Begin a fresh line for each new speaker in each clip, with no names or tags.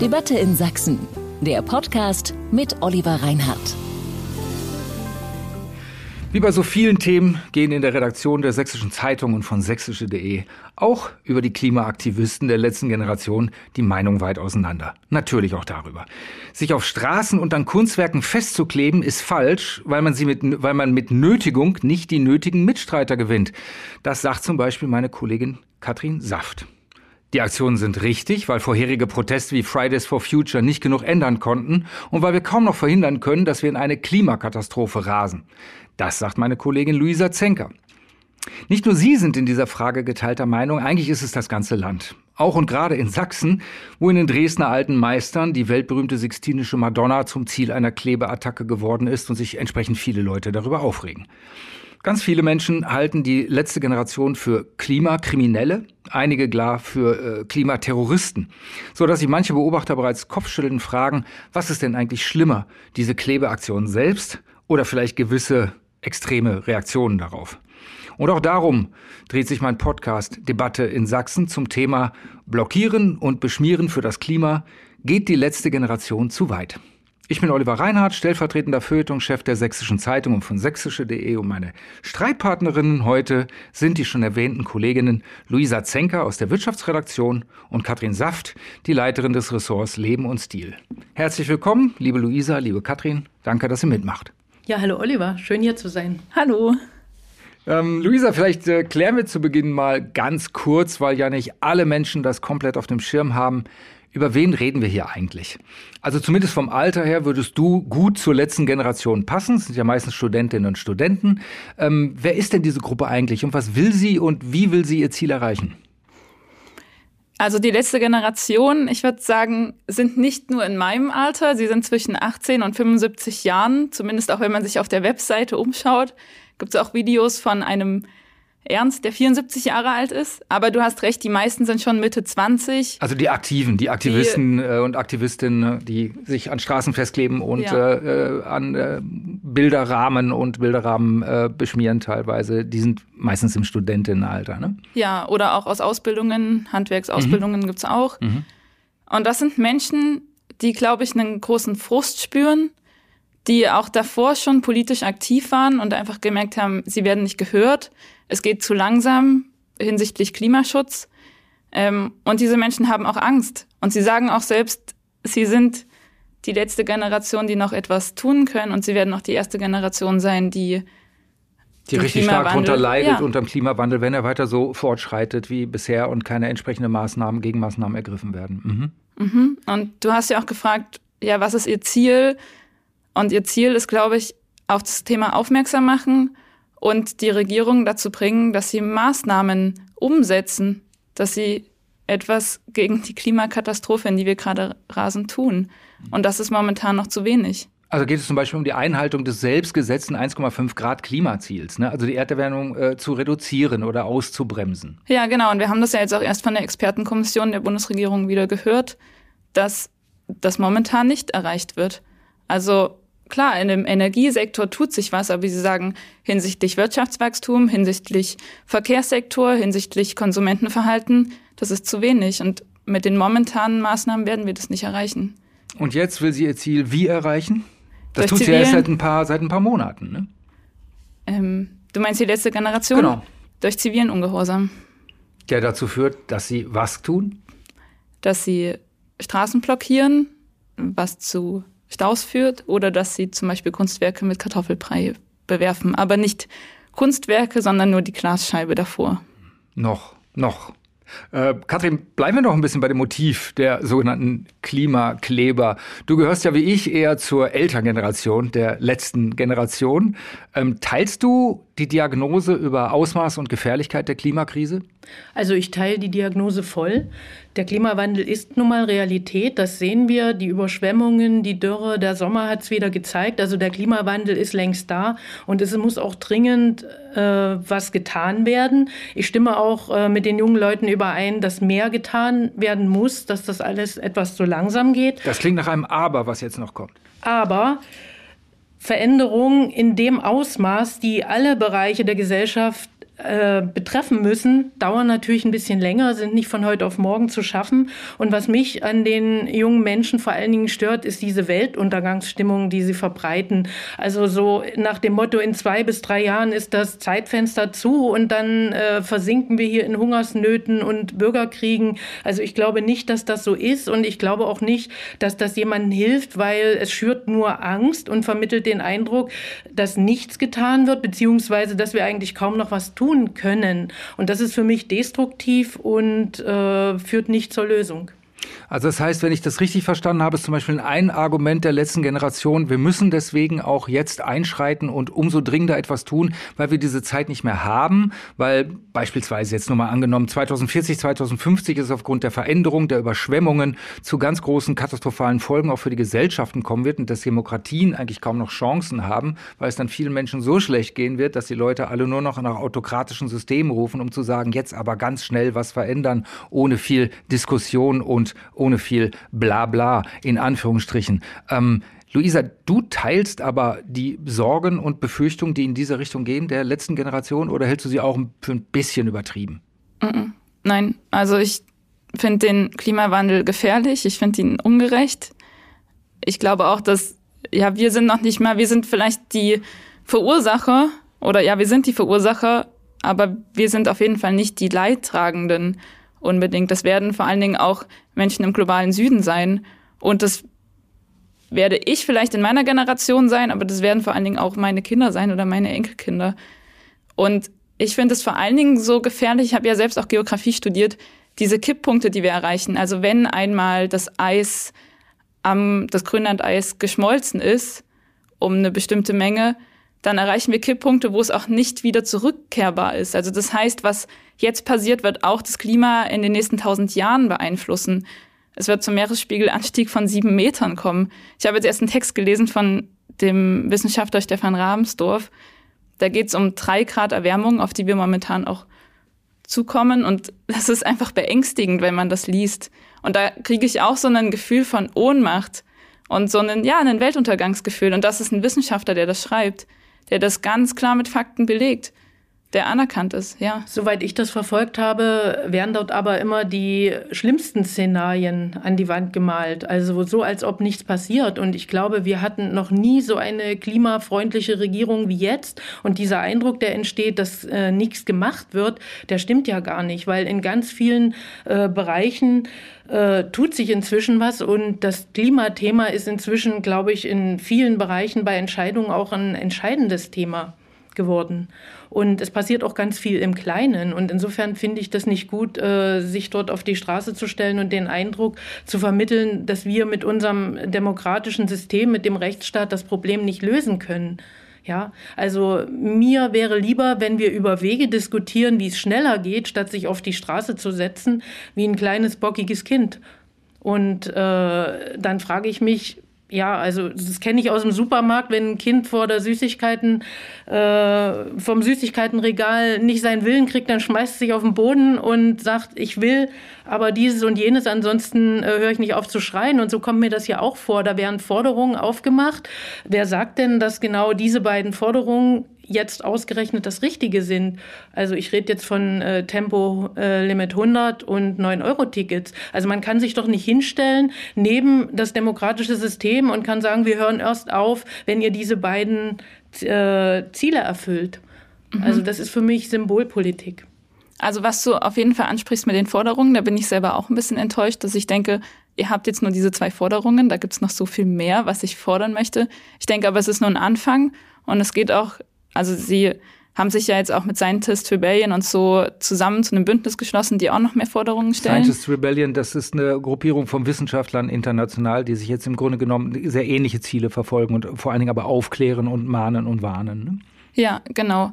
Debatte in Sachsen. Der Podcast mit Oliver Reinhardt.
Wie bei so vielen Themen gehen in der Redaktion der Sächsischen Zeitung und von sächsische.de auch über die Klimaaktivisten der letzten Generation die Meinung weit auseinander. Natürlich auch darüber. Sich auf Straßen und an Kunstwerken festzukleben ist falsch, weil man sie mit, weil man mit Nötigung nicht die nötigen Mitstreiter gewinnt. Das sagt zum Beispiel meine Kollegin Katrin Saft. Die Aktionen sind richtig, weil vorherige Proteste wie Fridays for Future nicht genug ändern konnten und weil wir kaum noch verhindern können, dass wir in eine Klimakatastrophe rasen. Das sagt meine Kollegin Luisa Zenker. Nicht nur Sie sind in dieser Frage geteilter Meinung, eigentlich ist es das ganze Land. Auch und gerade in Sachsen, wo in den Dresdner alten Meistern die weltberühmte Sixtinische Madonna zum Ziel einer Klebeattacke geworden ist und sich entsprechend viele Leute darüber aufregen. Ganz viele Menschen halten die letzte Generation für Klimakriminelle, einige klar für äh, Klimaterroristen, so dass sich manche Beobachter bereits kopfschüttelnd fragen, was ist denn eigentlich schlimmer, diese Klebeaktion selbst oder vielleicht gewisse extreme Reaktionen darauf? Und auch darum dreht sich mein Podcast Debatte in Sachsen zum Thema Blockieren und Beschmieren für das Klima. Geht die letzte Generation zu weit? Ich bin Oliver Reinhardt, stellvertretender Feuilletonchef der Sächsischen Zeitung und von sächsische.de und meine Streitpartnerinnen heute sind die schon erwähnten Kolleginnen Luisa Zenker aus der Wirtschaftsredaktion und Katrin Saft, die Leiterin des Ressorts Leben und Stil. Herzlich willkommen, liebe Luisa, liebe Katrin. Danke, dass ihr mitmacht.
Ja, hallo Oliver, schön hier zu sein.
Hallo.
Ähm, Luisa, vielleicht äh, klären wir zu Beginn mal ganz kurz, weil ja nicht alle Menschen das komplett auf dem Schirm haben. Über wen reden wir hier eigentlich? Also zumindest vom Alter her würdest du gut zur letzten Generation passen. Es sind ja meistens Studentinnen und Studenten. Ähm, wer ist denn diese Gruppe eigentlich und was will sie und wie will sie ihr Ziel erreichen?
Also die letzte Generation, ich würde sagen, sind nicht nur in meinem Alter, sie sind zwischen 18 und 75 Jahren, zumindest auch wenn man sich auf der Webseite umschaut, gibt es auch Videos von einem Ernst, der 74 Jahre alt ist. Aber du hast recht, die meisten sind schon Mitte 20.
Also die Aktiven, die Aktivisten die, äh, und Aktivistinnen, ne, die sich an Straßen festkleben und ja. äh, an äh, Bilderrahmen und Bilderrahmen äh, beschmieren teilweise. Die sind meistens im Studentinnenalter. Ne?
Ja, oder auch aus Ausbildungen, Handwerksausbildungen mhm. gibt's auch. Mhm. Und das sind Menschen, die, glaube ich, einen großen Frust spüren, die auch davor schon politisch aktiv waren und einfach gemerkt haben, sie werden nicht gehört es geht zu langsam hinsichtlich Klimaschutz. Ähm, und diese Menschen haben auch Angst. Und sie sagen auch selbst, sie sind die letzte Generation, die noch etwas tun können. Und sie werden auch die erste Generation sein, die
die richtig stark darunter leidet ja. unter dem Klimawandel, wenn er weiter so fortschreitet wie bisher und keine entsprechenden Maßnahmen, Gegenmaßnahmen ergriffen werden.
Mhm. Mhm. Und du hast ja auch gefragt, ja, was ist ihr Ziel? Und ihr Ziel ist, glaube ich, auf das Thema aufmerksam machen und die Regierung dazu bringen, dass sie Maßnahmen umsetzen, dass sie etwas gegen die Klimakatastrophe, in die wir gerade rasen, tun. Und das ist momentan noch zu wenig.
Also geht es zum Beispiel um die Einhaltung des selbstgesetzten 1,5 Grad Klimaziels, ne? also die Erderwärmung äh, zu reduzieren oder auszubremsen.
Ja, genau. Und wir haben das ja jetzt auch erst von der Expertenkommission der Bundesregierung wieder gehört, dass das momentan nicht erreicht wird. Also klar, in dem Energiesektor tut sich was, aber wie Sie sagen, hinsichtlich Wirtschaftswachstum, hinsichtlich Verkehrssektor, hinsichtlich Konsumentenverhalten, das ist zu wenig. Und mit den momentanen Maßnahmen werden wir das nicht erreichen.
Und jetzt will sie ihr Ziel wie erreichen? Das Durch tut sie ja erst seit ein paar, seit ein paar Monaten, ne?
Ähm, du meinst die letzte Generation?
Genau.
Durch zivilen Ungehorsam.
Der dazu führt, dass sie was tun?
Dass sie Straßen blockieren, was zu Staus führt oder dass sie zum Beispiel Kunstwerke mit Kartoffelbrei bewerfen. Aber nicht Kunstwerke, sondern nur die Glasscheibe davor.
Noch, noch. Äh, Katrin, bleiben wir noch ein bisschen bei dem Motiv der sogenannten Klimakleber. Du gehörst ja wie ich eher zur Elterngeneration, der letzten Generation. Ähm, teilst du die Diagnose über Ausmaß und Gefährlichkeit der Klimakrise?
Also ich teile die Diagnose voll. Der Klimawandel ist nun mal Realität. Das sehen wir. Die Überschwemmungen, die Dürre, der Sommer hat es wieder gezeigt. Also der Klimawandel ist längst da und es muss auch dringend äh, was getan werden. Ich stimme auch äh, mit den jungen Leuten überein, dass mehr getan werden muss, dass das alles etwas zu langsam geht.
Das klingt nach einem Aber, was jetzt noch kommt.
Aber Veränderungen in dem Ausmaß, die alle Bereiche der Gesellschaft äh, betreffen müssen, dauern natürlich ein bisschen länger, sind nicht von heute auf morgen zu schaffen. Und was mich an den jungen Menschen vor allen Dingen stört, ist diese Weltuntergangsstimmung, die sie verbreiten. Also so nach dem Motto, in zwei bis drei Jahren ist das Zeitfenster zu und dann äh, versinken wir hier in Hungersnöten und Bürgerkriegen. Also ich glaube nicht, dass das so ist und ich glaube auch nicht, dass das jemandem hilft, weil es schürt nur Angst und vermittelt den Eindruck, dass nichts getan wird, beziehungsweise dass wir eigentlich kaum noch was tun tun können. Und das ist für mich destruktiv und äh, führt nicht zur Lösung.
Also das heißt, wenn ich das richtig verstanden habe, ist zum Beispiel ein Argument der letzten Generation, wir müssen deswegen auch jetzt einschreiten und umso dringender etwas tun, weil wir diese Zeit nicht mehr haben, weil beispielsweise jetzt nur mal angenommen, 2040, 2050 ist aufgrund der Veränderung, der Überschwemmungen zu ganz großen katastrophalen Folgen auch für die Gesellschaften kommen wird und dass Demokratien eigentlich kaum noch Chancen haben, weil es dann vielen Menschen so schlecht gehen wird, dass die Leute alle nur noch nach autokratischen Systemen rufen, um zu sagen, jetzt aber ganz schnell was verändern, ohne viel Diskussion und ohne viel Blabla in Anführungsstrichen. Ähm, Luisa, du teilst aber die Sorgen und Befürchtungen, die in diese Richtung gehen, der letzten Generation, oder hältst du sie auch für ein bisschen übertrieben?
Nein, also ich finde den Klimawandel gefährlich, ich finde ihn ungerecht. Ich glaube auch, dass, ja, wir sind noch nicht mal, wir sind vielleicht die Verursacher, oder ja, wir sind die Verursacher, aber wir sind auf jeden Fall nicht die Leidtragenden unbedingt. Das werden vor allen Dingen auch Menschen im globalen Süden sein. Und das werde ich vielleicht in meiner Generation sein, aber das werden vor allen Dingen auch meine Kinder sein oder meine Enkelkinder. Und ich finde es vor allen Dingen so gefährlich, ich habe ja selbst auch Geografie studiert, diese Kipppunkte, die wir erreichen. Also wenn einmal das Eis am, das Grönlandeis geschmolzen ist, um eine bestimmte Menge, dann erreichen wir Kipppunkte, wo es auch nicht wieder zurückkehrbar ist. Also das heißt, was jetzt passiert, wird auch das Klima in den nächsten tausend Jahren beeinflussen. Es wird zum Meeresspiegelanstieg von sieben Metern kommen. Ich habe jetzt erst einen Text gelesen von dem Wissenschaftler Stefan Rabensdorf. Da geht es um drei Grad Erwärmung, auf die wir momentan auch zukommen. Und das ist einfach beängstigend, wenn man das liest. Und da kriege ich auch so ein Gefühl von Ohnmacht und so einen, ja, ein Weltuntergangsgefühl. Und das ist ein Wissenschaftler, der das schreibt der das ganz klar mit Fakten belegt der anerkannt ist, ja.
Soweit ich das verfolgt habe, werden dort aber immer die schlimmsten Szenarien an die Wand gemalt. Also so, als ob nichts passiert. Und ich glaube, wir hatten noch nie so eine klimafreundliche Regierung wie jetzt. Und dieser Eindruck, der entsteht, dass äh, nichts gemacht wird, der stimmt ja gar nicht, weil in ganz vielen äh, Bereichen äh, tut sich inzwischen was. Und das Klimathema ist inzwischen, glaube ich, in vielen Bereichen bei Entscheidungen auch ein entscheidendes Thema geworden. Und es passiert auch ganz viel im Kleinen. Und insofern finde ich das nicht gut, äh, sich dort auf die Straße zu stellen und den Eindruck zu vermitteln, dass wir mit unserem demokratischen System, mit dem Rechtsstaat das Problem nicht lösen können. Ja, also mir wäre lieber, wenn wir über Wege diskutieren, wie es schneller geht, statt sich auf die Straße zu setzen, wie ein kleines bockiges Kind. Und äh, dann frage ich mich, ja, also das kenne ich aus dem Supermarkt, wenn ein Kind vor der Süßigkeiten, äh, vom Süßigkeitenregal nicht seinen Willen kriegt, dann schmeißt es sich auf den Boden und sagt, ich will aber dieses und jenes, ansonsten äh, höre ich nicht auf zu schreien. Und so kommt mir das ja auch vor. Da werden Forderungen aufgemacht. Wer sagt denn, dass genau diese beiden Forderungen jetzt ausgerechnet das Richtige sind. Also ich rede jetzt von äh, Tempo äh, Limit 100 und 9-Euro-Tickets. Also man kann sich doch nicht hinstellen neben das demokratische System und kann sagen, wir hören erst auf, wenn ihr diese beiden äh, Ziele erfüllt. Mhm. Also das ist für mich Symbolpolitik.
Also was du auf jeden Fall ansprichst mit den Forderungen, da bin ich selber auch ein bisschen enttäuscht, dass ich denke, ihr habt jetzt nur diese zwei Forderungen, da gibt's noch so viel mehr, was ich fordern möchte. Ich denke aber, es ist nur ein Anfang und es geht auch also sie haben sich ja jetzt auch mit Scientist Rebellion und so zusammen zu einem Bündnis geschlossen, die auch noch mehr Forderungen stellen.
Scientist Rebellion, das ist eine Gruppierung von Wissenschaftlern international, die sich jetzt im Grunde genommen sehr ähnliche Ziele verfolgen und vor allen Dingen aber aufklären und mahnen und warnen. Ne?
Ja, genau.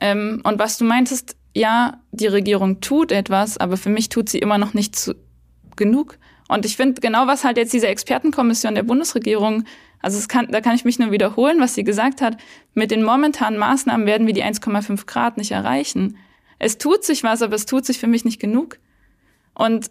Ähm, und was du meintest, ja, die Regierung tut etwas, aber für mich tut sie immer noch nicht zu genug. Und ich finde genau, was halt jetzt diese Expertenkommission der Bundesregierung also es kann, da kann ich mich nur wiederholen, was sie gesagt hat. Mit den momentanen Maßnahmen werden wir die 1,5 Grad nicht erreichen. Es tut sich was, aber es tut sich für mich nicht genug. Und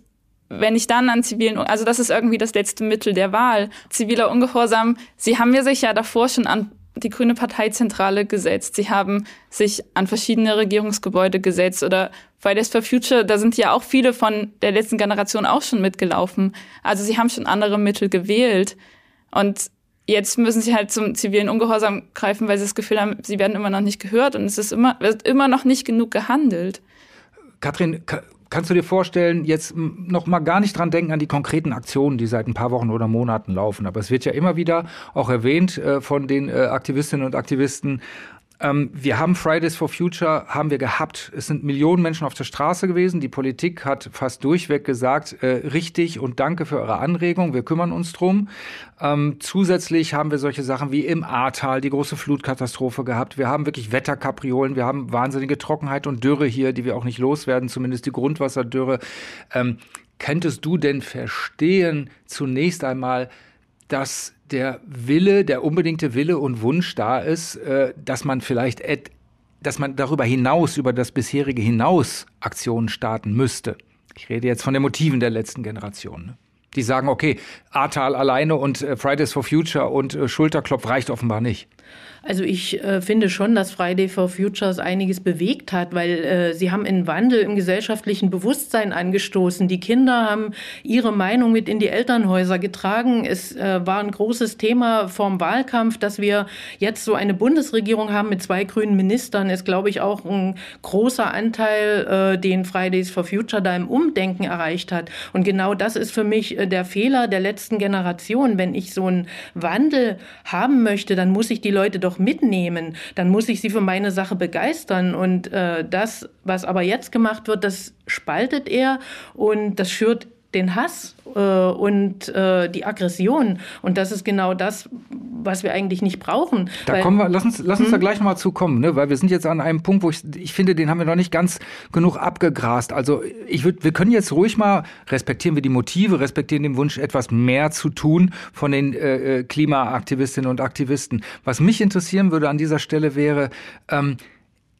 wenn ich dann an zivilen, also das ist irgendwie das letzte Mittel der Wahl. Ziviler Ungehorsam, sie haben ja sich ja davor schon an die Grüne Parteizentrale gesetzt. Sie haben sich an verschiedene Regierungsgebäude gesetzt oder Fridays for Future, da sind ja auch viele von der letzten Generation auch schon mitgelaufen. Also sie haben schon andere Mittel gewählt. Und jetzt müssen sie halt zum zivilen Ungehorsam greifen, weil sie das Gefühl haben, sie werden immer noch nicht gehört und es ist immer, wird immer noch nicht genug gehandelt.
Katrin, Kannst du dir vorstellen, jetzt noch mal gar nicht dran denken an die konkreten Aktionen, die seit ein paar Wochen oder Monaten laufen. Aber es wird ja immer wieder auch erwähnt äh, von den äh, Aktivistinnen und Aktivisten, ähm, wir haben Fridays for Future, haben wir gehabt. Es sind Millionen Menschen auf der Straße gewesen. Die Politik hat fast durchweg gesagt, äh, richtig und danke für eure Anregung, wir kümmern uns drum. Ähm, zusätzlich haben wir solche Sachen wie im Ahrtal die große Flutkatastrophe gehabt. Wir haben wirklich Wetterkapriolen, wir haben wahnsinnige Trockenheit und Dürre hier, die wir auch nicht loswerden, zumindest die Grundwasserdürre. Ähm, könntest du denn verstehen, zunächst einmal, dass der Wille, der unbedingte Wille und Wunsch da ist, äh, dass man vielleicht, dass man darüber hinaus, über das bisherige hinaus Aktionen starten müsste. Ich rede jetzt von den Motiven der letzten Generation. Ne? Die sagen, okay, Ahrtal alleine und äh, Fridays for Future und äh, Schulterklopf reicht offenbar nicht.
Also ich äh, finde schon, dass Friday for Futures einiges bewegt hat, weil äh, sie haben einen Wandel im gesellschaftlichen Bewusstsein angestoßen. Die Kinder haben ihre Meinung mit in die Elternhäuser getragen. Es äh, war ein großes Thema vorm Wahlkampf, dass wir jetzt so eine Bundesregierung haben mit zwei grünen Ministern, ist, glaube ich, auch ein großer Anteil, äh, den Fridays for Future da im Umdenken erreicht hat. Und genau das ist für mich äh, der Fehler der letzten Generation. Wenn ich so einen Wandel haben möchte, dann muss ich die Leute doch mitnehmen. Dann muss ich sie für meine Sache begeistern. Und äh, das, was aber jetzt gemacht wird, das spaltet er und das schürt den Hass äh, und äh, die Aggression. Und das ist genau das, was wir eigentlich nicht brauchen.
Da weil, kommen wir, lass uns, lass uns hm? da gleich nochmal zukommen, ne? weil wir sind jetzt an einem Punkt, wo ich, ich finde, den haben wir noch nicht ganz genug abgegrast. Also ich würde, wir können jetzt ruhig mal, respektieren wir die Motive, respektieren den Wunsch, etwas mehr zu tun von den äh, äh Klimaaktivistinnen und Aktivisten. Was mich interessieren würde an dieser Stelle wäre, ähm,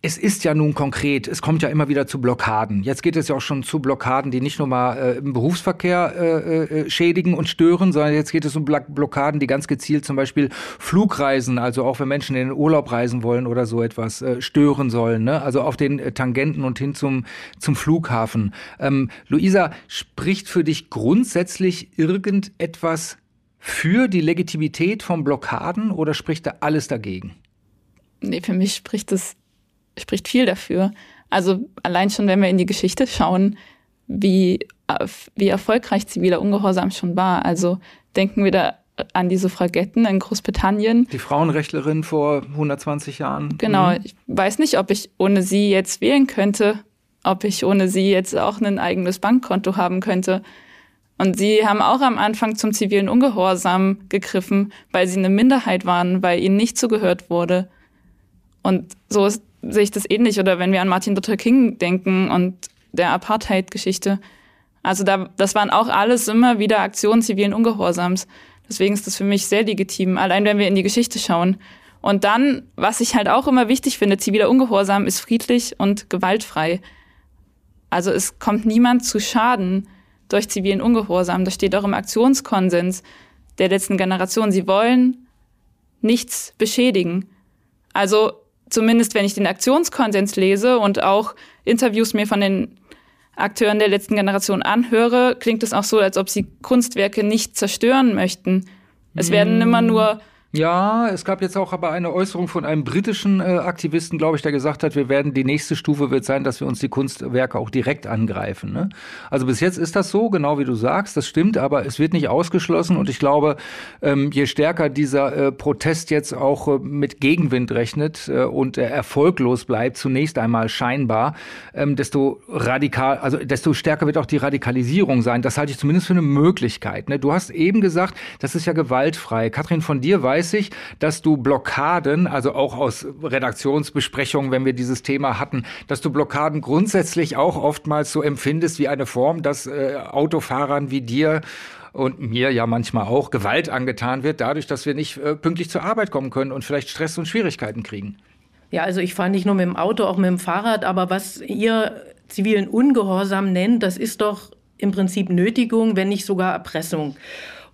es ist ja nun konkret, es kommt ja immer wieder zu Blockaden. Jetzt geht es ja auch schon zu Blockaden, die nicht nur mal äh, im Berufsverkehr äh, äh, schädigen und stören, sondern jetzt geht es um Blockaden, die ganz gezielt zum Beispiel Flugreisen, also auch wenn Menschen in den Urlaub reisen wollen oder so etwas, äh, stören sollen. Ne? Also auf den äh, Tangenten und hin zum, zum Flughafen. Ähm, Luisa, spricht für dich grundsätzlich irgendetwas für die Legitimität von Blockaden oder spricht da alles dagegen?
Nee, für mich spricht das spricht viel dafür. Also allein schon, wenn wir in die Geschichte schauen, wie, wie erfolgreich ziviler Ungehorsam schon war. Also denken wir da an die Suffragetten in Großbritannien.
Die Frauenrechtlerin vor 120 Jahren.
Genau. Mhm. Ich weiß nicht, ob ich ohne sie jetzt wählen könnte, ob ich ohne sie jetzt auch ein eigenes Bankkonto haben könnte. Und sie haben auch am Anfang zum zivilen Ungehorsam gegriffen, weil sie eine Minderheit waren, weil ihnen nicht zugehört wurde. Und so ist sehe ich das ähnlich. Oder wenn wir an Martin Luther King denken und der Apartheid-Geschichte. Also da, das waren auch alles immer wieder Aktionen zivilen Ungehorsams. Deswegen ist das für mich sehr legitim, allein wenn wir in die Geschichte schauen. Und dann, was ich halt auch immer wichtig finde, ziviler Ungehorsam ist friedlich und gewaltfrei. Also es kommt niemand zu Schaden durch zivilen Ungehorsam. Das steht auch im Aktionskonsens der letzten Generation. Sie wollen nichts beschädigen. Also zumindest wenn ich den Aktionskonsens lese und auch Interviews mir von den Akteuren der letzten Generation anhöre, klingt es auch so, als ob sie Kunstwerke nicht zerstören möchten. Es werden immer nur
ja, es gab jetzt auch aber eine Äußerung von einem britischen äh, Aktivisten, glaube ich, der gesagt hat, wir werden die nächste Stufe wird sein, dass wir uns die Kunstwerke auch direkt angreifen. Ne? Also bis jetzt ist das so, genau wie du sagst, das stimmt, aber es wird nicht ausgeschlossen und ich glaube, ähm, je stärker dieser äh, Protest jetzt auch äh, mit Gegenwind rechnet äh, und erfolglos bleibt, zunächst einmal scheinbar, ähm, desto radikal, also desto stärker wird auch die Radikalisierung sein. Das halte ich zumindest für eine Möglichkeit. Ne? Du hast eben gesagt, das ist ja gewaltfrei. Katrin, von dir weiß weiß ich, dass du Blockaden, also auch aus Redaktionsbesprechungen, wenn wir dieses Thema hatten, dass du Blockaden grundsätzlich auch oftmals so empfindest wie eine Form, dass äh, Autofahrern wie dir und mir ja manchmal auch Gewalt angetan wird, dadurch, dass wir nicht äh, pünktlich zur Arbeit kommen können und vielleicht Stress und Schwierigkeiten kriegen.
Ja, also ich fahre nicht nur mit dem Auto, auch mit dem Fahrrad, aber was ihr zivilen Ungehorsam nennt, das ist doch im Prinzip Nötigung, wenn nicht sogar Erpressung.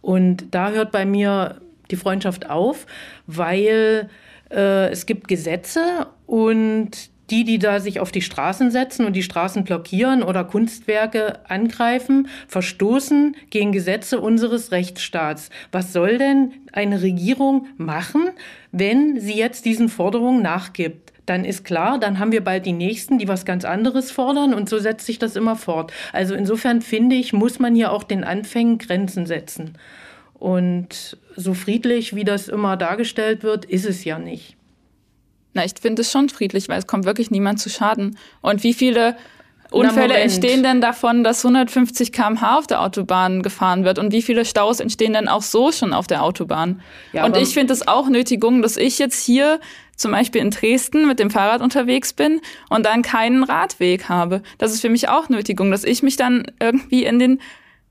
Und da hört bei mir die Freundschaft auf, weil Äh, es gibt Gesetze und die, die da sich auf die Straßen setzen und die Straßen blockieren oder Kunstwerke angreifen, verstoßen gegen Gesetze unseres Rechtsstaats. Was soll denn eine Regierung machen, wenn sie jetzt diesen Forderungen nachgibt? dann ist klar, dann haben wir bald die Nächsten, die was ganz anderes fordern und so setzt sich das immer fort. Also insofern finde ich, muss man hier auch den Anfängen Grenzen setzen. Und so friedlich, wie das immer dargestellt wird, ist es ja nicht.
Na, ich finde es schon friedlich, weil es kommt wirklich niemand zu Schaden. Und wie viele Unfälle entstehen denn davon, dass 150 km/h auf der Autobahn gefahren wird? Und wie viele Staus entstehen denn auch so schon auf der Autobahn? Ja, und ich finde es auch Nötigung, dass ich jetzt hier zum Beispiel in Dresden mit dem Fahrrad unterwegs bin und dann keinen Radweg habe. Das ist für mich auch Nötigung, dass ich mich dann irgendwie in den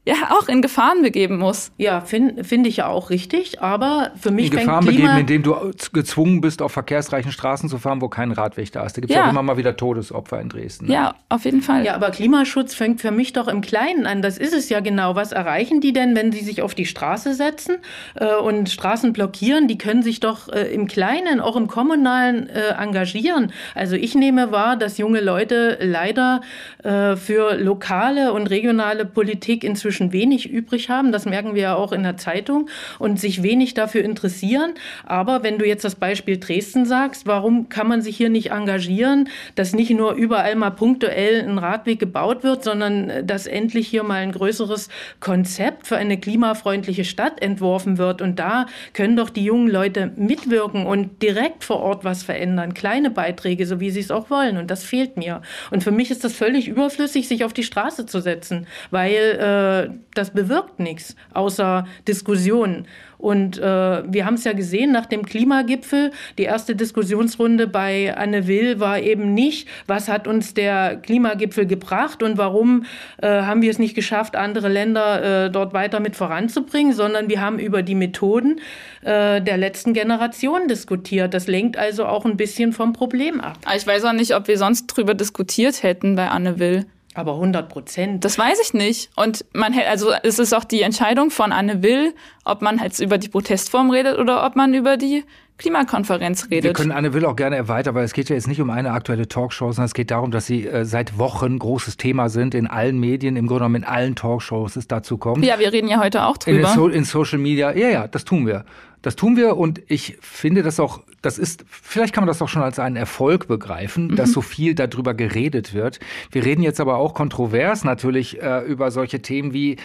ja auch in Gefahren begeben muss.
Ja, finde find ich ja auch richtig, aber für mich
in Gefahren Klima begeben, indem du gezwungen bist, auf verkehrsreichen Straßen zu fahren, wo kein Radweg da ist. Da gibt es ja. auch immer mal wieder Todesopfer in Dresden.
Ne? Ja, auf jeden Fall.
Ja, aber Klimaschutz fängt für mich doch im Kleinen an. Das ist es ja genau. Was erreichen die denn, wenn sie sich auf die Straße setzen äh, und Straßen blockieren? Die können sich doch äh, im Kleinen, auch im Kommunalen äh, engagieren. Also ich nehme wahr, dass junge Leute leider äh, für lokale und regionale Politik inzwischen inzwischen wenig übrig haben. Das merken wir ja auch in der Zeitung und sich wenig dafür interessieren. Aber wenn du jetzt das Beispiel Dresden sagst, warum kann man sich hier nicht engagieren, dass nicht nur überall mal punktuell ein Radweg gebaut wird, sondern äh, dass endlich hier mal ein größeres Konzept für eine klimafreundliche Stadt entworfen wird. Und da können doch die jungen Leute mitwirken und direkt vor Ort was verändern. Kleine Beiträge, so wie sie es auch wollen. Und das fehlt mir. Und für mich ist das völlig überflüssig, sich auf die Straße zu setzen, weil äh, das bewirkt nichts außer Diskussionen. Und äh, wir haben es ja gesehen nach dem Klimagipfel. Die erste Diskussionsrunde bei Anne Will war eben nicht, was hat uns der Klimagipfel gebracht und warum äh, haben wir es nicht geschafft, andere Länder äh, dort weiter mit voranzubringen, sondern wir haben über die Methoden äh, der letzten Generation diskutiert. Das lenkt also auch ein bisschen vom Problem ab.
Ich weiß auch nicht, ob wir sonst drüber diskutiert hätten bei Anne Will.
Aber 100 Prozent.
Das weiß ich nicht. Und man also es ist auch die Entscheidung von Anne Will, ob man jetzt über die Protestform redet oder ob man über die Klimakonferenz redet.
Wir können Anne Will auch gerne erweitern, weil es geht ja jetzt nicht um eine aktuelle Talkshow, sondern es geht darum, dass sie äh, seit Wochen großes Thema sind in allen Medien, im Grunde genommen in allen Talkshows es dazu kommt.
Ja, wir reden ja heute auch drüber.
In, so in Social Media, ja, ja, das tun wir. Das tun wir und ich finde das auch, das ist, vielleicht kann man das auch schon als einen Erfolg begreifen, mhm. dass so viel darüber geredet wird. Wir reden jetzt aber auch kontrovers natürlich äh, über solche Themen wie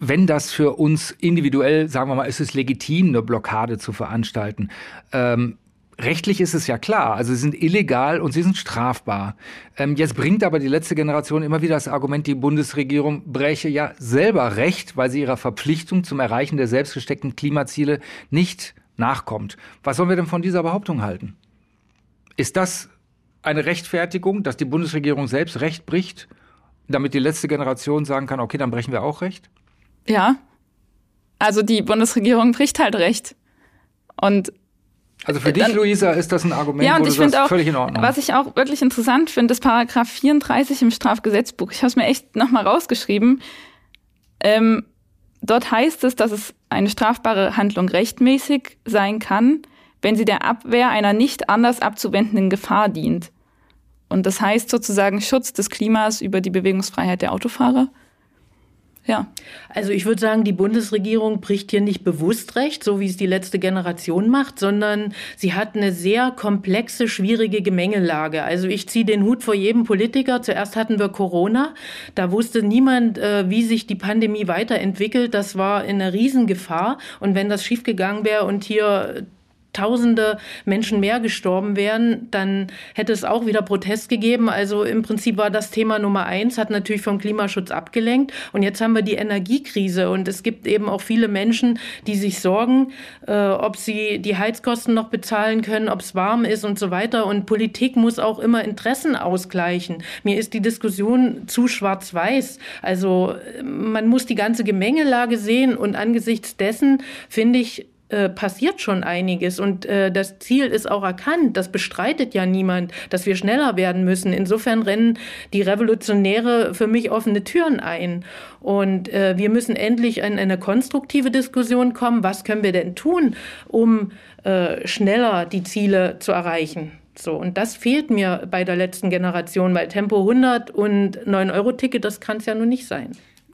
wenn das für uns individuell, sagen wir mal, ist es legitim, eine Blockade zu veranstalten. Ähm, Rechtlich ist es ja klar, also sie sind illegal und sie sind strafbar. Ähm, jetzt bringt aber die letzte Generation immer wieder das Argument, die Bundesregierung breche ja selber Recht, weil sie ihrer Verpflichtung zum Erreichen der selbstgesteckten Klimaziele nicht nachkommt. Was sollen wir denn von dieser Behauptung halten? Ist das eine Rechtfertigung, dass die Bundesregierung selbst Recht bricht, damit die letzte Generation sagen kann, okay, dann brechen wir auch Recht?
Ja. Also die Bundesregierung bricht halt Recht. Und
also für dich, dann, Luisa, ist das ein Argument,
ja, und ich finde auch,
völlig in Ordnung.
Was ich auch wirklich interessant finde, ist Paragraph 34 im Strafgesetzbuch. Ich habe es mir echt nochmal rausgeschrieben. Ähm, dort heißt es, dass es eine strafbare Handlung rechtmäßig sein kann, wenn sie der Abwehr einer nicht anders abzuwendenden Gefahr dient. Und das heißt sozusagen Schutz des Klimas über die Bewegungsfreiheit der Autofahrer. Ja.
Also ich würde sagen, die Bundesregierung bricht hier nicht bewusst recht, so wie es die letzte Generation macht, sondern sie hat eine sehr komplexe, schwierige Gemengelage. Also ich ziehe den Hut vor jedem Politiker. Zuerst hatten wir Corona. Da wusste niemand, äh, wie sich die Pandemie weiterentwickelt. Das war eine Riesengefahr. Und wenn das schiefgegangen wäre und hier Tausende Menschen mehr gestorben wären, dann hätte es auch wieder Protest gegeben. Also im Prinzip war das Thema Nummer eins, hat natürlich vom Klimaschutz abgelenkt. Und jetzt haben wir die Energiekrise und es gibt eben auch viele Menschen, die sich sorgen, äh, ob sie die Heizkosten noch bezahlen können, ob es warm ist und so weiter. Und Politik muss auch immer Interessen ausgleichen. Mir ist die Diskussion zu schwarz-weiß. Also man muss die ganze Gemengelage sehen und angesichts dessen finde ich, äh, passiert schon einiges und äh, das Ziel ist auch erkannt. Das bestreitet ja niemand, dass wir schneller werden müssen. Insofern rennen die Revolutionäre für mich offene Türen ein. Und äh, wir müssen endlich in eine konstruktive Diskussion kommen. Was können wir denn tun, um äh, schneller die Ziele zu erreichen? So, und das fehlt mir bei der letzten Generation, weil Tempo 100 und 9-Euro-Ticket, das kann es ja nun nicht sein.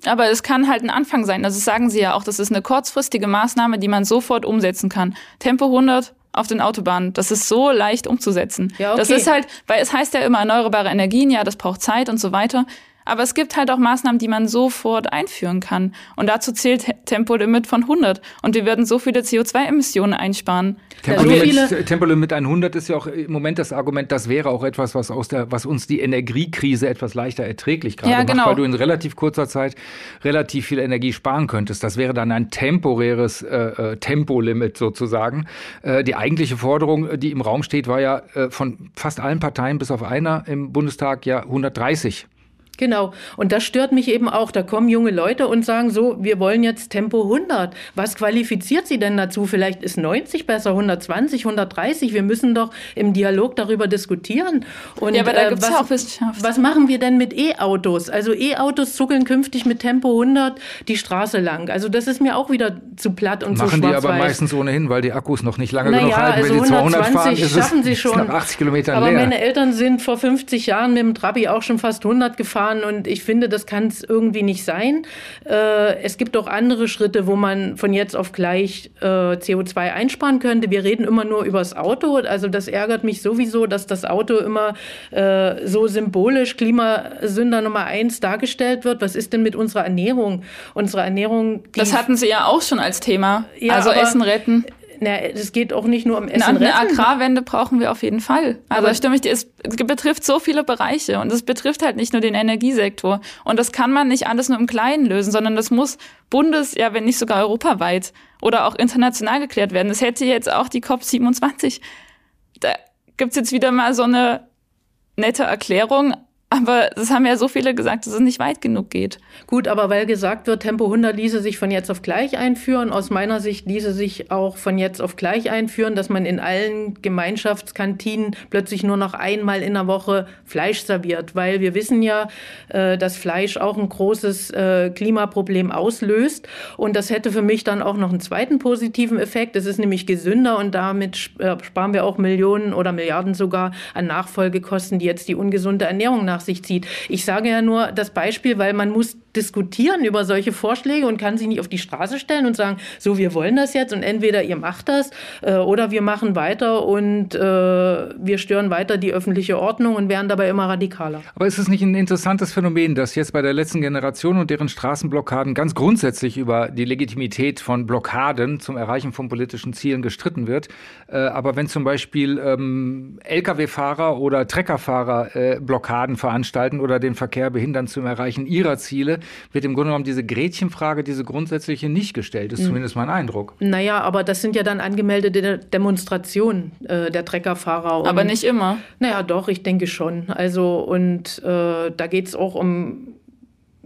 Aber es kann halt ein Anfang sein. Also das sagen Sie ja auch, das ist eine kurzfristige Maßnahme, die man sofort umsetzen kann. Tempo 100 auf den Autobahnen, das ist so leicht umzusetzen. Ja, okay. Das ist halt, weil es heißt ja immer erneuerbare Energien, ja, das braucht Zeit und so weiter. Aber es gibt halt auch Maßnahmen, die man sofort einführen kann. Und dazu zählt Tempolimit von 100. Und wir würden so viele CO2-Emissionen einsparen.
Tempolimit, Tempolimit 100 ist ja auch im Moment das Argument, das wäre auch etwas, was, aus der, was uns die Energiekrise etwas leichter erträglich gerade ja, genau. macht, weil du in relativ kurzer Zeit relativ viel Energie sparen könntest. Das wäre dann ein temporäres äh, äh Tempolimit sozusagen. Äh, die eigentliche Forderung, die im Raum steht, war ja äh, von fast allen Parteien bis auf einer im Bundestag ja 130
Genau. Und das stört mich eben auch. Da kommen junge Leute und sagen so, wir wollen jetzt Tempo 100. Was qualifiziert sie denn dazu? Vielleicht ist 90 besser, 120, 130. Wir müssen doch im Dialog darüber diskutieren.
Und, ja, aber da äh, gibt es ja auch Wissenschaft.
Was machen wir denn mit E-Autos? Also E-Autos zuckeln künftig mit Tempo 100 die Straße lang. Also das ist mir auch wieder zu platt und
machen
zu
schwarz Machen die aber meistens ohnehin, weil die Akkus noch nicht lange naja, genug halten.
Also Wenn die 200 fahren, ist
schaffen
es sie schon.
nach 80 Kilometern
aber
leer.
meine Eltern sind vor 50 Jahren mit dem Trabi auch schon fast 100 gefahren fahren und ich finde, das kann es irgendwie nicht sein. Äh, es gibt auch andere Schritte, wo man von jetzt auf gleich äh, CO2 einsparen könnte. Wir reden immer nur über das Auto, also das ärgert mich sowieso, dass das Auto immer äh, so symbolisch Klimasünder Nummer eins dargestellt wird. Was ist denn mit unserer Ernährung? Unsere Ernährung.
Das hatten Sie ja auch schon als Thema. Ja, also Essen retten.
Na, es geht auch nicht nur um Essen.
Eine, eine Agrarwende brauchen wir auf jeden Fall. Also Aber stimme ich dir, es betrifft so viele Bereiche und es betrifft halt nicht nur den Energiesektor. Und das kann man nicht alles nur im Kleinen lösen, sondern das muss bundes, ja, wenn nicht sogar europaweit oder auch international geklärt werden. Das hätte jetzt auch die COP27. Da gibt's jetzt wieder mal so eine nette Erklärung, aber das haben ja so viele gesagt, dass es nicht weit genug geht.
Gut, aber weil gesagt wird, Tempo 100 ließe sich von jetzt auf gleich einführen, aus meiner Sicht ließe sich auch von jetzt auf gleich einführen, dass man in allen Gemeinschaftskantinen plötzlich nur noch einmal in der Woche Fleisch serviert, weil wir wissen ja, äh, dass Fleisch auch ein großes äh, Klimaproblem auslöst und das hätte für mich dann auch noch einen zweiten positiven Effekt. Es ist nämlich gesünder und damit äh, sparen wir auch Millionen oder Milliarden sogar an Nachfolgekosten, die jetzt die ungesunde Ernährung nach nach sich zieht. Ich sage ja nur das Beispiel, weil man muss diskutieren über solche Vorschläge und kann sich nicht auf die Straße stellen und sagen, so, wir wollen das jetzt und entweder ihr macht das äh, oder wir machen weiter und äh, wir stören weiter die öffentliche Ordnung und werden dabei immer radikaler.
Aber ist es nicht ein interessantes Phänomen, dass jetzt bei der letzten Generation und deren Straßenblockaden ganz grundsätzlich über die Legitimität von Blockaden zum Erreichen von politischen Zielen gestritten wird? Äh, aber wenn zum Beispiel ähm, Lkw-Fahrer oder Treckerfahrer Blockaden veranstalten oder den Verkehr behindern zum Erreichen ihrer Ziele, wird im Grunde genommen diese Gretchenfrage, diese grundsätzliche nicht gestellt, ist mhm. zumindest mein Eindruck.
Naja, aber das sind ja dann angemeldete Demonstrationen äh, der Treckerfahrer.
aber nicht immer.
Naja, doch, ich denke schon. Also, und äh, da geht es auch um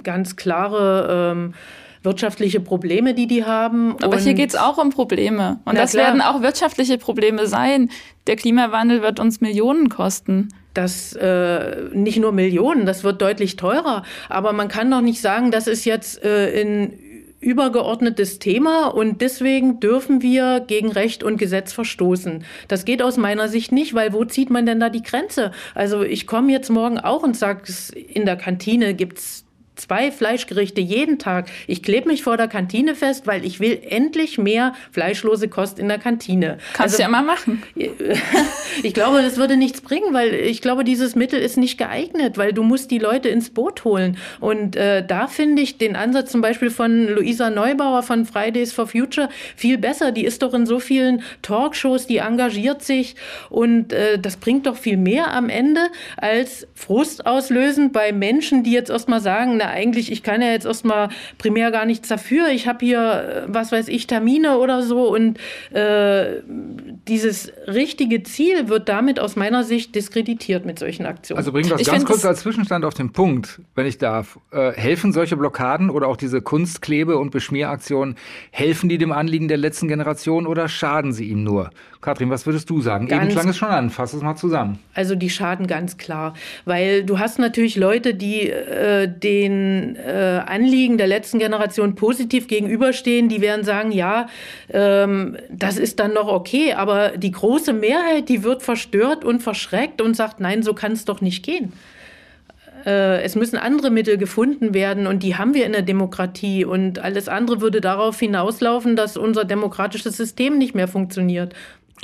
ganz klare ähm, wirtschaftliche Probleme, die die haben.
Aber hier geht es auch um Probleme. Und das klar. werden auch wirtschaftliche Probleme sein. Der Klimawandel wird uns Millionen kosten
das äh, nicht nur Millionen, das wird deutlich teurer. Aber man kann doch nicht sagen, das ist jetzt äh, ein übergeordnetes Thema und deswegen dürfen wir gegen Recht und Gesetz verstoßen. Das geht aus meiner Sicht nicht, weil wo zieht man denn da die Grenze? Also ich komme jetzt morgen auch und sage, in der Kantine gibt's zwei Fleischgerichte jeden Tag. Ich klebe mich vor der Kantine fest, weil ich will endlich mehr fleischlose Kost in der Kantine.
Kannst also, du ja mal machen.
ich glaube, das würde nichts bringen, weil ich glaube, dieses Mittel ist nicht geeignet, weil du musst die Leute ins Boot holen. Und äh, da finde ich den Ansatz zum Beispiel von Luisa Neubauer von Fridays for Future viel besser. Die ist doch in so vielen Talkshows, die engagiert sich und äh, das bringt doch viel mehr am Ende als Frust auslösen bei Menschen, die jetzt erstmal sagen, na eigentlich, ich kann ja jetzt erstmal primär gar nichts dafür. Ich habe hier, äh, was weiß ich, Termine oder so und äh, dieses richtige Ziel wird damit aus meiner Sicht diskreditiert mit solchen Aktionen.
Also bringen wir das ganz kurz als Zwischenstand auf den Punkt, wenn ich darf. Äh, helfen solche Blockaden oder auch diese Kunstklebe- und Beschmieraktionen, helfen die dem Anliegen der letzten Generation oder schaden sie ihm nur? Katrin, was würdest du sagen? Ganz Eben klang es schon an, fass es mal zusammen.
Also die schaden ganz klar, weil du hast natürlich Leute, die äh, den äh, Anliegen der letzten Generation positiv gegenüberstehen, die werden sagen, ja, ähm, das ist dann noch okay, aber die große Mehrheit, die wird verstört und verschreckt und sagt, nein, so kann es doch nicht gehen. Äh, es müssen andere Mittel gefunden werden und die haben wir in der Demokratie. Und alles andere würde darauf hinauslaufen, dass unser demokratisches System nicht mehr funktioniert.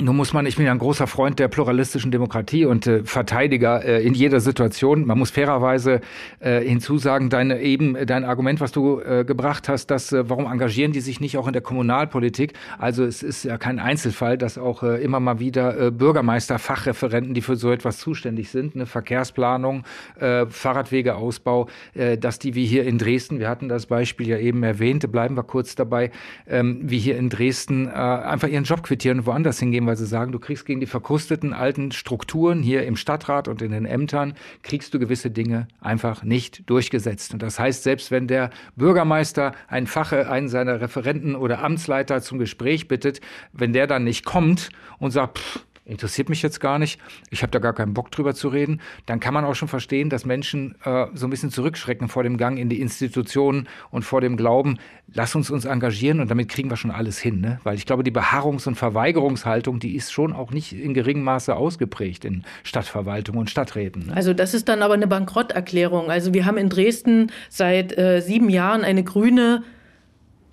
Nun muss man, ich bin ja ein großer Freund der pluralistischen Demokratie und äh, Verteidiger äh, in jeder Situation. Man muss fairerweise äh, hinzusagen, deine, eben dein Argument, was du äh, gebracht hast, dass äh, warum engagieren die sich nicht auch in der Kommunalpolitik? Also es ist ja kein Einzelfall, dass auch äh, immer mal wieder äh, Bürgermeister, Fachreferenten, die für so etwas zuständig sind, eine Verkehrsplanung, äh, Fahrradwegeausbau, äh, dass die wie hier in Dresden, wir hatten das Beispiel ja eben erwähnt, bleiben wir kurz dabei, ähm, wie hier in Dresden äh, einfach ihren Job quittieren und woanders hingehen gehen, weil sie sagen, du kriegst gegen die verkrusteten alten Strukturen hier im Stadtrat und in den Ämtern, kriegst du gewisse Dinge einfach nicht durchgesetzt. Und das heißt, selbst wenn der Bürgermeister einen Fache, einen seiner Referenten oder Amtsleiter zum Gespräch bittet, wenn der dann nicht kommt und sagt, pff, interessiert mich jetzt gar nicht, ich habe da gar keinen Bock drüber zu reden, dann kann man auch schon verstehen, dass Menschen äh, so ein bisschen zurückschrecken vor dem Gang in die Institutionen und vor dem Glauben, lass uns uns engagieren und damit kriegen wir schon alles hin. Ne? Weil ich glaube, die Beharrungs- und Verweigerungshaltung, die ist schon auch nicht in geringem Maße ausgeprägt in Stadtverwaltung und Stadträten.
Ne? Also das ist dann aber eine Bankrotterklärung. Also wir haben in Dresden seit äh, sieben Jahren eine grüne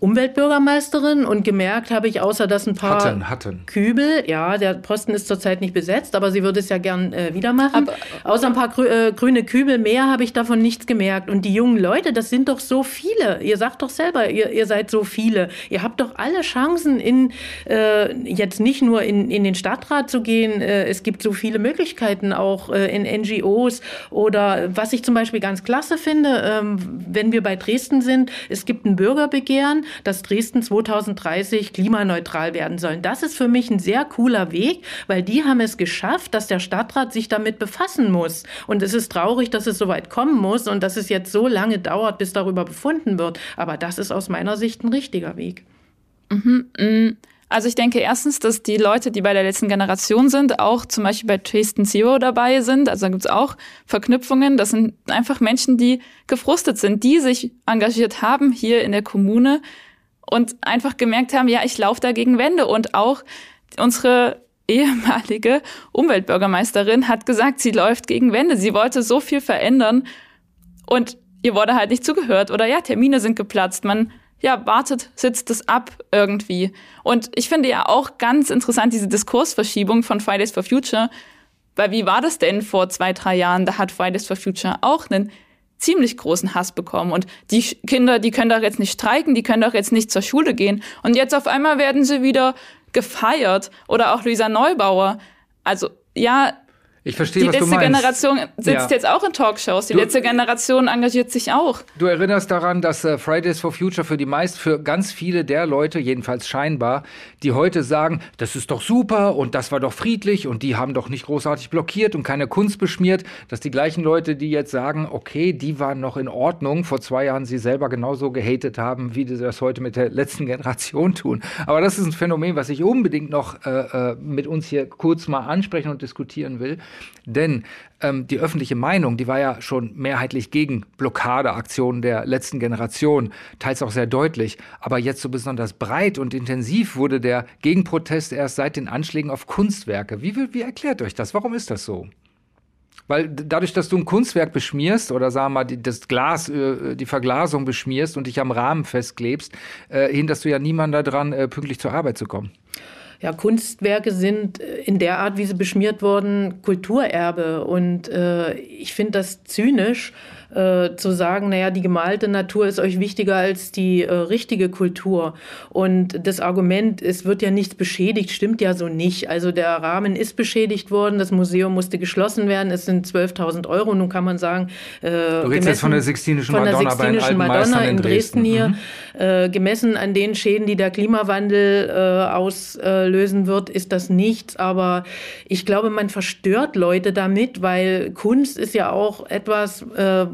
Umweltbürgermeisterin und gemerkt habe ich, außer dass ein paar
hatten, hatten.
Kübel, ja, der Posten ist zurzeit nicht besetzt, aber sie würde es ja gern äh, wieder machen. Aber, außer ein paar grü äh, grüne Kübel mehr habe ich davon nichts gemerkt. Und die jungen Leute, das sind doch so viele. Ihr sagt doch selber, ihr, ihr seid so viele. Ihr habt doch alle Chancen, in äh, jetzt nicht nur in, in den Stadtrat zu gehen. Äh, es gibt so viele Möglichkeiten auch äh, in NGOs oder was ich zum Beispiel ganz klasse finde, ähm, wenn wir bei Dresden sind, es gibt ein Bürgerbegehren dass Dresden 2030 klimaneutral werden soll. Das ist für mich ein sehr cooler Weg, weil die haben es geschafft, dass der Stadtrat sich damit befassen muss. Und es ist traurig, dass es so weit kommen muss und dass es jetzt so lange dauert, bis darüber befunden wird. Aber das ist aus meiner Sicht ein richtiger Weg.
Mhm, mh. Also ich denke erstens, dass die Leute, die bei der letzten Generation sind, auch zum Beispiel bei Dresden Zero dabei sind. Also da gibt es auch Verknüpfungen. Das sind einfach Menschen, die gefrustet sind, die sich engagiert haben hier in der Kommune und einfach gemerkt haben, ja, ich laufe da gegen Wände. Und auch unsere ehemalige Umweltbürgermeisterin hat gesagt, sie läuft gegen Wände. Sie wollte so viel verändern und ihr wurde halt nicht zugehört. Oder ja, Termine sind geplatzt. Man ja, wartet, sitzt es ab irgendwie. Und ich finde ja auch ganz interessant diese Diskursverschiebung von Fridays for Future. Weil wie war das denn vor zwei, drei Jahren? Da hat Fridays for Future auch einen ziemlich großen Hass bekommen. Und die Kinder, die können doch jetzt nicht streiken, die können doch jetzt nicht zur Schule gehen. Und jetzt auf einmal werden sie wieder gefeiert. Oder auch Luisa Neubauer. Also ja,
ich verstehe, die was du meinst.
Die letzte Generation sitzt ja. jetzt auch in Talkshows. Die du, letzte Generation engagiert sich auch.
Du erinnerst daran, dass äh, Fridays for Future für die meist, für ganz viele der Leute, jedenfalls scheinbar, die heute sagen, das ist doch super und das war doch friedlich und die haben doch nicht großartig blockiert und keine Kunst beschmiert, dass die gleichen Leute, die jetzt sagen, okay, die waren noch in Ordnung, vor zwei Jahren sie selber genauso gehatet haben, wie sie das heute mit der letzten Generation tun. Aber das ist ein Phänomen, was ich unbedingt noch äh, äh mit uns hier kurz mal ansprechen und diskutieren will. Denn ähm, die öffentliche Meinung, die war ja schon mehrheitlich gegen Blockadeaktionen der letzten Generation, teils auch sehr deutlich. Aber jetzt so besonders breit und intensiv wurde der Gegenprotest erst seit den Anschlägen auf Kunstwerke. Wie, wie erklärt euch das? Warum ist das so? Weil dadurch, dass du ein Kunstwerk beschmierst oder sagen wir mal das Glas, äh, die Verglasung beschmierst und dich am Rahmen festklebst, äh, hinderst du ja niemanden daran, äh, pünktlich zur Arbeit zu kommen.
Ja, Kunstwerke sind äh, in der Art, wie sie beschmiert wurden, Kulturerbe. Und äh, ich finde das zynisch, äh, zu sagen, naja, die gemalte Natur ist euch wichtiger als die äh, richtige Kultur. Und das Argument, es wird ja nichts beschädigt, stimmt ja so nicht. Also der Rahmen ist beschädigt worden, das Museum musste geschlossen werden, es sind 12.000 Euro. Nun kann man sagen,
äh, du redest jetzt von der Sixtinischen
von
Madonna,
der Sixtinischen Madonna in, in Dresden, Dresden hier, mhm. äh, gemessen an den Schäden, die der Klimawandel äh, auslöst lösen wird, ist das nichts. Aber ich glaube, man verstört Leute damit, weil Kunst ist ja auch etwas, äh,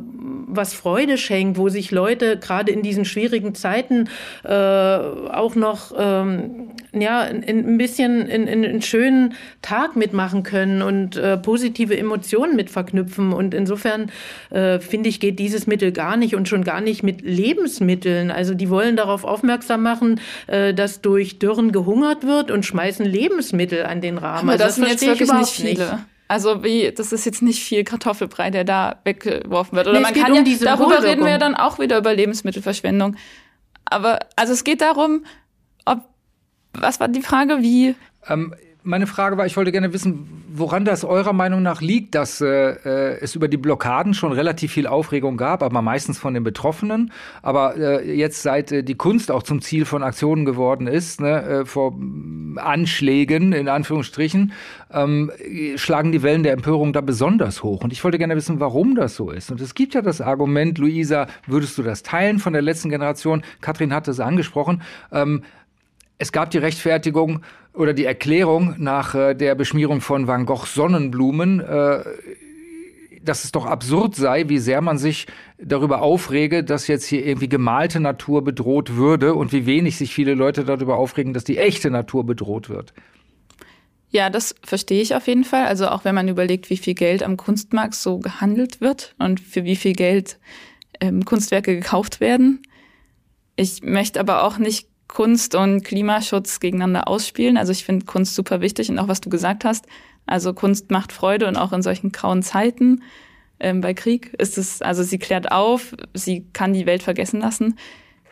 was Freude schenkt, wo sich Leute gerade in diesen schwierigen Zeiten äh, auch noch ähm, ja, in, in ein bisschen in, in, einen schönen Tag mitmachen können und äh, positive Emotionen mit verknüpfen. Und insofern äh, finde ich, geht dieses Mittel gar nicht und schon gar nicht mit Lebensmitteln. Also die wollen darauf aufmerksam machen, äh, dass durch Dürren gehungert wird und schmeißen Lebensmittel an den Rahmen.
Aber also das, das sind jetzt wirklich nicht viele. Nicht. Also wie, das ist jetzt nicht viel Kartoffelbrei, der da weggeworfen wird. Oder nee, man kann um ja, darüber reden wir ja dann auch wieder über Lebensmittelverschwendung. Aber also es geht darum, ob was war die Frage? Wie?
Ähm, meine Frage war, ich wollte gerne wissen, woran das eurer Meinung nach liegt, dass äh, äh, es über die Blockaden schon relativ viel Aufregung gab, aber meistens von den Betroffenen. Aber äh, jetzt, seit äh, die Kunst auch zum Ziel von Aktionen geworden ist, ne, äh, vor Anschlägen in Anführungsstrichen, ähm, schlagen die Wellen der Empörung da besonders hoch. Und ich wollte gerne wissen, warum das so ist. Und es gibt ja das Argument, Luisa, würdest du das teilen von der letzten Generation? Katrin hat es angesprochen. Ähm, es gab die Rechtfertigung oder die Erklärung nach äh, der Beschmierung von Van Gogh Sonnenblumen, äh, dass es doch absurd sei, wie sehr man sich darüber aufrege, dass jetzt hier irgendwie gemalte Natur bedroht würde und wie wenig sich viele Leute darüber aufregen, dass die echte Natur bedroht wird.
Ja, das verstehe ich auf jeden Fall. Also auch wenn man überlegt, wie viel Geld am Kunstmarkt so gehandelt wird und für wie viel Geld ähm, Kunstwerke gekauft werden. Ich möchte aber auch nicht Kunst und Klimaschutz gegeneinander ausspielen. Also ich finde Kunst super wichtig und auch was du gesagt hast. Also Kunst macht Freude und auch in solchen grauen Zeiten ähm, bei Krieg ist es, also sie klärt auf, sie kann die Welt vergessen lassen.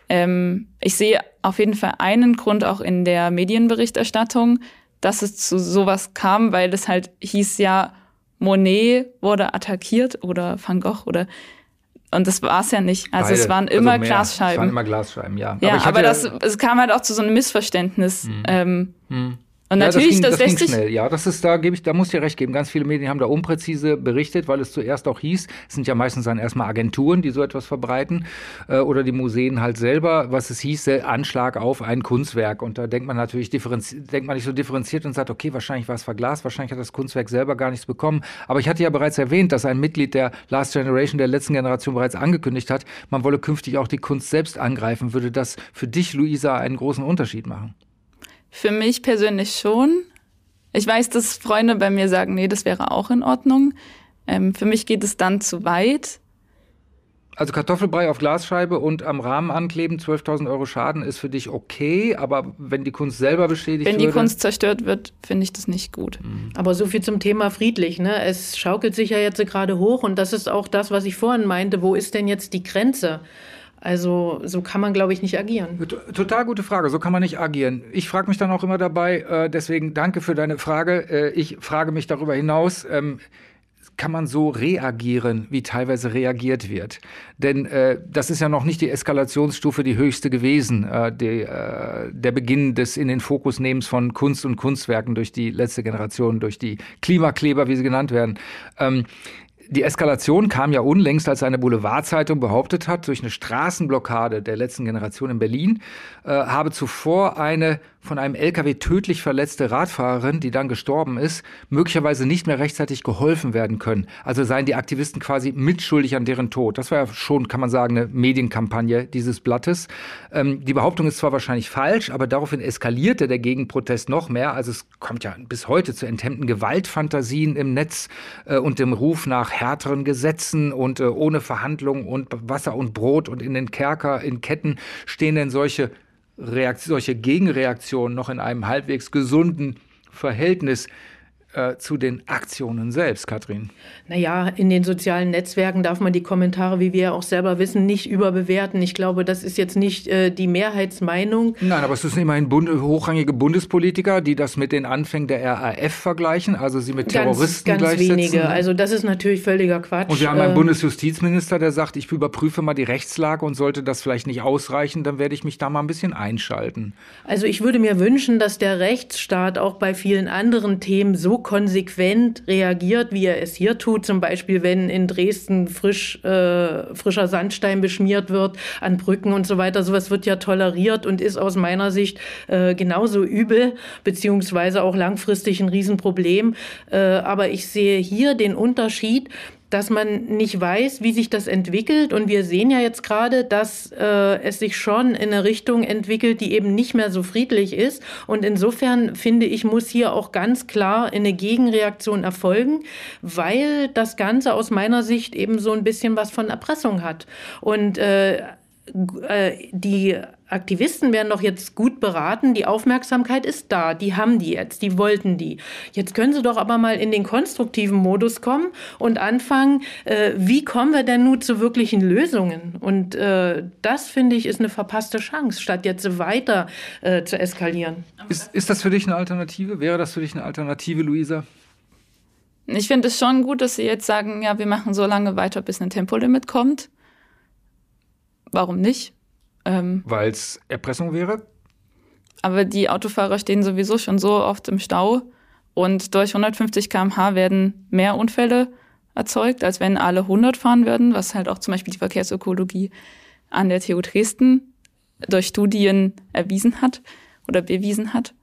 Ähm, ich sehe auf jeden Fall einen Grund auch in der Medienberichterstattung, dass es zu sowas kam, weil es halt hieß ja, Monet wurde attackiert oder Van Gogh oder und das war es ja nicht. Also Beide. es waren also immer also Glasscheiben. Es waren
immer Glasscheiben, ja.
Ja, aber, aber das, es kam halt auch zu so einem Missverständnis. Mhm. Ähm, mhm. Und ja, natürlich,
das, ging, das,
das
sich schnell. Ja, das ist da gebe ich, da muss ich dir recht geben. Ganz viele Medien haben da unpräzise berichtet, weil es zuerst auch hieß, es sind ja meistens dann erstmal Agenturen, die so etwas verbreiten äh, oder die Museen halt selber, was es hieß, Anschlag auf ein Kunstwerk. Und da denkt man natürlich denkt man nicht so differenziert und sagt, okay, wahrscheinlich war es verglast, wahrscheinlich hat das Kunstwerk selber gar nichts bekommen. Aber ich hatte ja bereits erwähnt, dass ein Mitglied der Last Generation der letzten Generation bereits angekündigt hat, man wolle künftig auch die Kunst selbst angreifen. Würde das für dich, Luisa, einen großen Unterschied machen?
Für mich persönlich schon. Ich weiß, dass Freunde bei mir sagen, nee, das wäre auch in Ordnung. Ähm, für mich geht es dann zu weit.
Also Kartoffelbrei auf Glasscheibe und am Rahmen ankleben, 12.000 Euro Schaden ist für dich okay, aber wenn die Kunst selber beschädigt
wird. Wenn
die
würde, Kunst zerstört wird, finde ich das nicht gut.
Mhm. Aber so viel zum Thema friedlich. Ne? Es schaukelt sich ja jetzt gerade hoch und das ist auch das, was ich vorhin meinte. Wo ist denn jetzt die Grenze? Also so kann man, glaube ich, nicht agieren.
Total gute Frage, so kann man nicht agieren. Ich frage mich dann auch immer dabei, äh, deswegen danke für deine Frage. Äh, ich frage mich darüber hinaus, ähm, kann man so reagieren, wie teilweise reagiert wird? Denn äh, das ist ja noch nicht die Eskalationsstufe, die höchste gewesen, äh, die, äh, der Beginn des in den Fokus nehmens von Kunst und Kunstwerken durch die letzte Generation, durch die Klimakleber, wie sie genannt werden. Ähm, die Eskalation kam ja unlängst, als eine Boulevardzeitung behauptet hat, durch eine Straßenblockade der letzten Generation in Berlin äh, habe zuvor eine von einem LKW tödlich verletzte Radfahrerin, die dann gestorben ist, möglicherweise nicht mehr rechtzeitig geholfen werden können. Also seien die Aktivisten quasi mitschuldig an deren Tod. Das war ja schon, kann man sagen, eine Medienkampagne dieses Blattes. Ähm, die Behauptung ist zwar wahrscheinlich falsch, aber daraufhin eskalierte der Gegenprotest noch mehr. Also es kommt ja bis heute zu enthemmten Gewaltfantasien im Netz äh, und dem Ruf nach härteren Gesetzen und äh, ohne Verhandlungen und Wasser und Brot und in den Kerker, in Ketten stehen denn solche Reakt solche Gegenreaktionen noch in einem halbwegs gesunden Verhältnis äh, zu den Aktionen selbst, Katrin?
Naja, in den sozialen Netzwerken darf man die Kommentare, wie wir auch selber wissen, nicht überbewerten. Ich glaube, das ist jetzt nicht äh, die Mehrheitsmeinung.
Nein, aber es sind immerhin Bund hochrangige Bundespolitiker, die das mit den Anfängen der RAF vergleichen, also sie mit Terroristen
ganz,
ganz
gleichsetzen. wenige. Also das ist natürlich völliger Quatsch.
Und wir haben einen äh, Bundesjustizminister, der sagt, ich überprüfe mal die Rechtslage und sollte das vielleicht nicht ausreichen, dann werde ich mich da mal ein bisschen einschalten.
Also ich würde mir wünschen, dass der Rechtsstaat auch bei vielen anderen Themen so konsequent reagiert, wie er es hier tut. Zum Beispiel, wenn in Dresden frisch, äh, frischer Sandstein beschmiert wird an Brücken und so weiter. Sowas wird ja toleriert und ist aus meiner Sicht äh, genauso übel, beziehungsweise auch langfristig ein Riesenproblem. Äh, aber ich sehe hier den Unterschied, dass man nicht weiß, wie sich das entwickelt. Und wir sehen ja jetzt gerade, dass äh, es sich schon in eine Richtung entwickelt, die eben nicht mehr so friedlich ist. Und insofern finde ich, muss hier auch ganz klar eine Gegenreaktion erfolgen, weil das Ganze aus meiner Sicht eben so ein bisschen was von Erpressung hat. Und äh, äh die Aktivisten werden doch jetzt gut beraten, die Aufmerksamkeit ist da, die haben die jetzt, die wollten die. Jetzt können sie doch aber mal in den konstruktiven Modus kommen und anfangen, äh, wie kommen wir denn nun zu wirklichen Lösungen? Und äh, das, finde ich, ist eine verpasste Chance, statt jetzt weiter äh, zu eskalieren.
Ist, ist das für dich eine Alternative? Wäre das für dich eine Alternative, Luisa?
Ich finde es schon gut, dass Sie jetzt sagen, ja, wir machen so lange weiter, bis ein Tempolimit kommt. Warum nicht?
Ähm, Weil es Erpressung wäre?
Aber die Autofahrer stehen sowieso schon so oft im Stau und durch 150 km/h werden mehr Unfälle erzeugt, als wenn alle 100 fahren würden, was halt auch zum Beispiel die Verkehrsökologie an der TU Dresden durch Studien erwiesen hat oder bewiesen hat.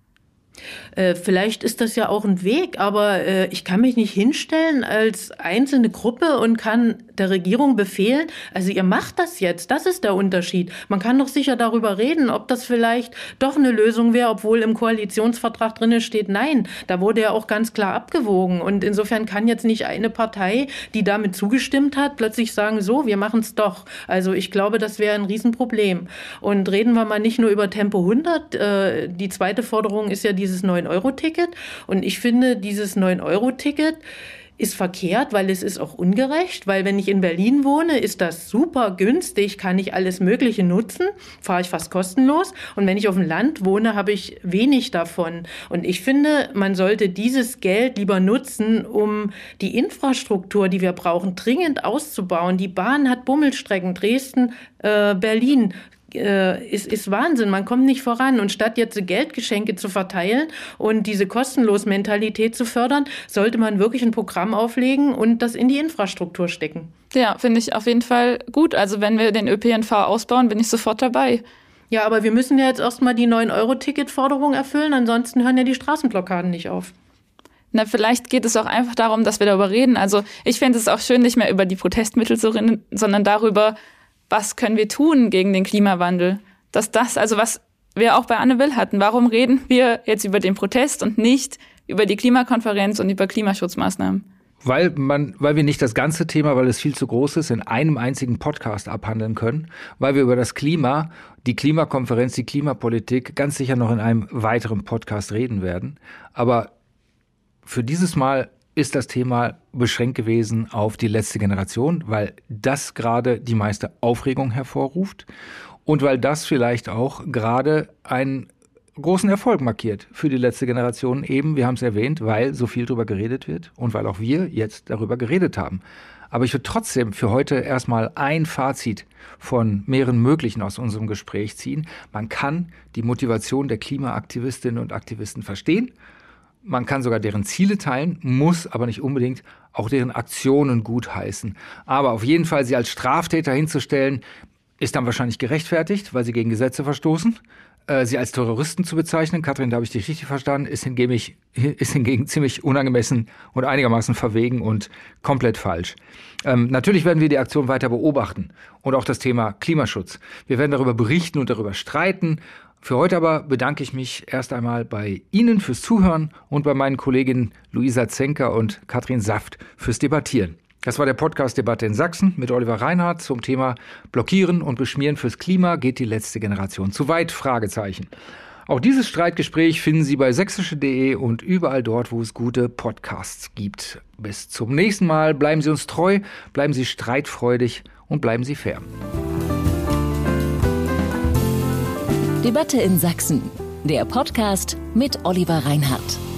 Äh, vielleicht ist das ja auch ein Weg, aber äh, ich kann mich nicht hinstellen als einzelne Gruppe und kann der Regierung befehlen, also ihr macht das jetzt, das ist der Unterschied. Man kann doch sicher darüber reden, ob das vielleicht doch eine Lösung wäre, obwohl im Koalitionsvertrag drinne steht, nein, da wurde ja auch ganz klar abgewogen und insofern kann jetzt nicht eine Partei, die damit zugestimmt hat, plötzlich sagen, so, wir machen es doch. Also ich glaube, das wäre ein Riesenproblem. Und reden wir mal nicht nur über Tempo 100, äh, die zweite Forderung ist ja diese dieses 9-Euro-Ticket. Und ich finde, dieses 9-Euro-Ticket ist verkehrt, weil es ist auch ungerecht, weil wenn ich in Berlin wohne, ist das super günstig, kann ich alles Mögliche nutzen, fahre ich fast kostenlos. Und wenn ich auf dem Land wohne, habe ich wenig davon. Und ich finde, man sollte dieses Geld lieber nutzen, um die Infrastruktur, die wir brauchen, dringend auszubauen. Die Bahn hat Bummelstrecken, Dresden, äh, Berlin, äh, ist, ist Wahnsinn. Man kommt nicht voran. Und statt jetzt Geldgeschenke zu verteilen und diese kostenlos Mentalität zu fördern, sollte man wirklich ein Programm auflegen und das in die Infrastruktur stecken.
Ja, finde ich auf jeden Fall gut. Also wenn wir den ÖPNV ausbauen, bin ich sofort dabei.
Ja, aber wir müssen ja jetzt erstmal die 9-Euro-Ticket-Forderung erfüllen, ansonsten hören ja die Straßenblockaden nicht auf.
Na, vielleicht geht es auch einfach darum, dass wir darüber reden. Also ich finde es auch schön, nicht mehr über die Protestmittel zu reden, sondern darüber, was können wir tun gegen den Klimawandel? Dass das, also was wir auch bei Anne Will hatten, warum reden wir jetzt über den Protest und nicht über die Klimakonferenz und über Klimaschutzmaßnahmen?
Weil man, weil wir nicht das ganze Thema, weil es viel zu groß ist, in einem einzigen Podcast abhandeln können, weil wir über das Klima, die Klimakonferenz, die Klimapolitik ganz sicher noch in einem weiteren Podcast reden werden. Aber für dieses Mal ist das Thema beschränkt gewesen auf die letzte Generation, weil das gerade die meiste Aufregung hervorruft und weil das vielleicht auch gerade einen großen Erfolg markiert für die letzte Generation eben, wir haben es erwähnt, weil so viel darüber geredet wird und weil auch wir jetzt darüber geredet haben. Aber ich würde trotzdem für heute erstmal ein Fazit von mehreren möglichen aus unserem Gespräch ziehen. Man kann die Motivation der Klimaaktivistinnen und Aktivisten verstehen man kann sogar deren Ziele teilen, muss aber nicht unbedingt auch deren Aktionen gutheißen. Aber auf jeden Fall sie als Straftäter hinzustellen, ist dann wahrscheinlich gerechtfertigt, weil sie gegen Gesetze verstoßen. Äh, sie als Terroristen zu bezeichnen, Kathrin, da habe ich dich richtig verstanden, ist hingegen, ist hingegen ziemlich unangemessen und einigermaßen verwegen und komplett falsch. Ähm, natürlich werden wir die Aktion weiter beobachten und auch das Thema Klimaschutz. Wir werden darüber berichten und darüber streiten für heute aber bedanke ich mich erst einmal bei Ihnen fürs Zuhören und bei meinen Kolleginnen Luisa Zenker und Katrin Saft fürs Debattieren. Das war der Podcast Debatte in Sachsen mit Oliver Reinhardt zum Thema Blockieren und Beschmieren fürs Klima geht die letzte Generation zu weit? Fragezeichen. Auch dieses Streitgespräch finden Sie bei sächsische.de und überall dort, wo es gute Podcasts gibt. Bis zum nächsten Mal. Bleiben Sie uns treu, bleiben Sie streitfreudig und bleiben Sie fair.
Debatte in Sachsen. Der Podcast mit Oliver Reinhardt.